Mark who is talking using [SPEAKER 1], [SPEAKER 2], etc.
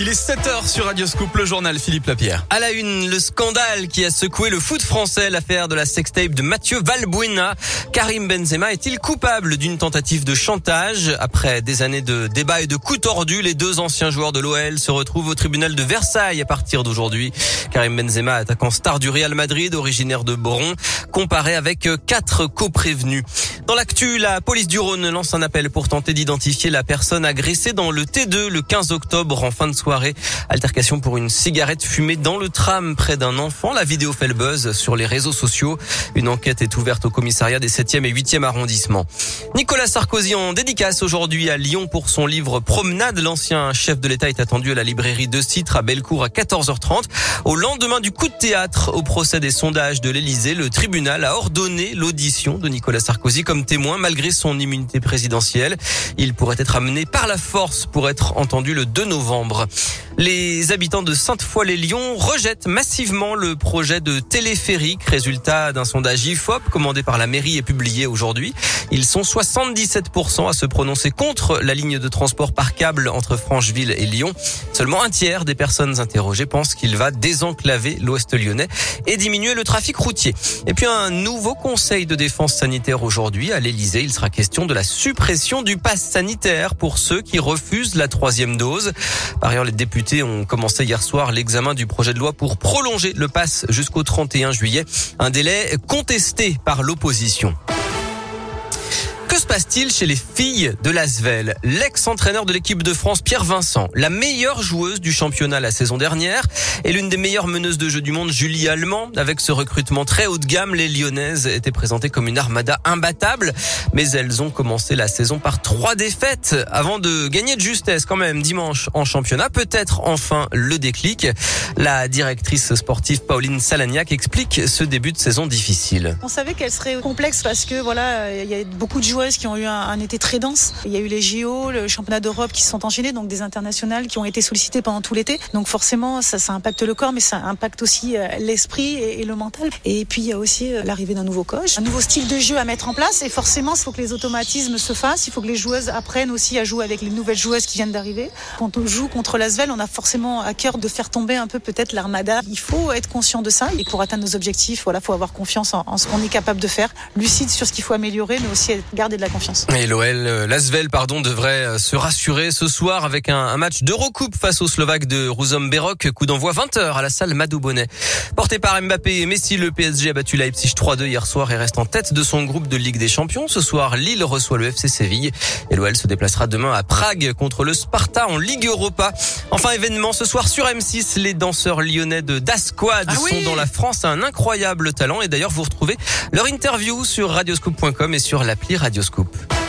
[SPEAKER 1] Il est 7h sur Radio Scoop, le journal Philippe Lapierre.
[SPEAKER 2] À la une, le scandale qui a secoué le foot français, l'affaire de la sextape de Mathieu Valbuena. Karim Benzema est-il coupable d'une tentative de chantage? Après des années de débats et de coups tordus, les deux anciens joueurs de l'OL se retrouvent au tribunal de Versailles à partir d'aujourd'hui. Karim Benzema, attaquant star du Real Madrid, originaire de Boron, comparé avec quatre co-prévenus. Dans l'actu, la police du Rhône lance un appel pour tenter d'identifier la personne agressée dans le T2 le 15 octobre en fin de soirée. Altercation pour une cigarette fumée dans le tram près d'un enfant. La vidéo fait le buzz sur les réseaux sociaux. Une enquête est ouverte au commissariat des 7e et 8e arrondissements. Nicolas Sarkozy en dédicace aujourd'hui à Lyon pour son livre Promenade. L'ancien chef de l'État est attendu à la librairie de Citre à Bellecour à 14h30. Au lendemain du coup de théâtre au procès des sondages de l'Élysée, le tribunal a ordonné l'audition de Nicolas Sarkozy comme témoin malgré son immunité présidentielle. Il pourrait être amené par la force pour être entendu le 2 novembre. Les habitants de Sainte-Foy-les-Lyons rejettent massivement le projet de téléphérique, résultat d'un sondage IFOP commandé par la mairie et publié aujourd'hui. Ils sont 77% à se prononcer contre la ligne de transport par câble entre Francheville et Lyon. Seulement un tiers des personnes interrogées pensent qu'il va désenclaver l'ouest lyonnais et diminuer le trafic routier. Et puis un nouveau conseil de défense sanitaire aujourd'hui à l'Elysée. Il sera question de la suppression du pass sanitaire pour ceux qui refusent la troisième dose. Par ailleurs, les députés ont commencé hier soir l'examen du projet de loi pour prolonger le pass jusqu'au 31 juillet. Un délai contesté par l'opposition. Que se passe-t-il chez les filles de Lasvel? L'ex-entraîneur de l'équipe de France, Pierre Vincent, la meilleure joueuse du championnat la saison dernière et l'une des meilleures meneuses de jeu du monde, Julie Allemand. Avec ce recrutement très haut de gamme, les Lyonnaises étaient présentées comme une armada imbattable, mais elles ont commencé la saison par trois défaites avant de gagner de justesse quand même dimanche en championnat. Peut-être enfin le déclic. La directrice sportive Pauline Salagnac explique ce début de saison difficile.
[SPEAKER 3] On savait qu'elle serait complexe parce que voilà, il y a beaucoup de joueurs qui ont eu un, été très dense. Il y a eu les JO, le championnat d'Europe qui se sont enchaînés, donc des internationales qui ont été sollicitées pendant tout l'été. Donc forcément, ça, ça impacte le corps, mais ça impacte aussi euh, l'esprit et, et, le mental. Et puis il y a aussi euh, l'arrivée d'un nouveau coach, un nouveau style de jeu à mettre en place. Et forcément, il faut que les automatismes se fassent. Il faut que les joueuses apprennent aussi à jouer avec les nouvelles joueuses qui viennent d'arriver. Quand on joue contre l'Asvel, on a forcément à cœur de faire tomber un peu peut-être l'armada. Il faut être conscient de ça. Et pour atteindre nos objectifs, voilà, faut avoir confiance en, en ce qu'on est capable de faire, lucide sur ce qu'il faut améliorer, mais aussi garder de la confiance.
[SPEAKER 2] Et l'OL, l'Asvel, pardon, devrait se rassurer ce soir avec un, un match d'Eurocoupe face aux Slovaques de Rouzom Berok. Coup d'envoi 20h à la salle Madou Bonnet. Porté par Mbappé et Messi, le PSG a battu Leipzig 3-2 hier soir et reste en tête de son groupe de Ligue des Champions. Ce soir, Lille reçoit le FC Séville et l'OL se déplacera demain à Prague contre le Sparta en Ligue Europa. Enfin, événement ce soir sur M6, les danseurs lyonnais de Dasquad ah oui sont dans la France un incroyable talent et d'ailleurs vous retrouvez leur interview sur radioscoop.com et sur l'appli Radioscoop.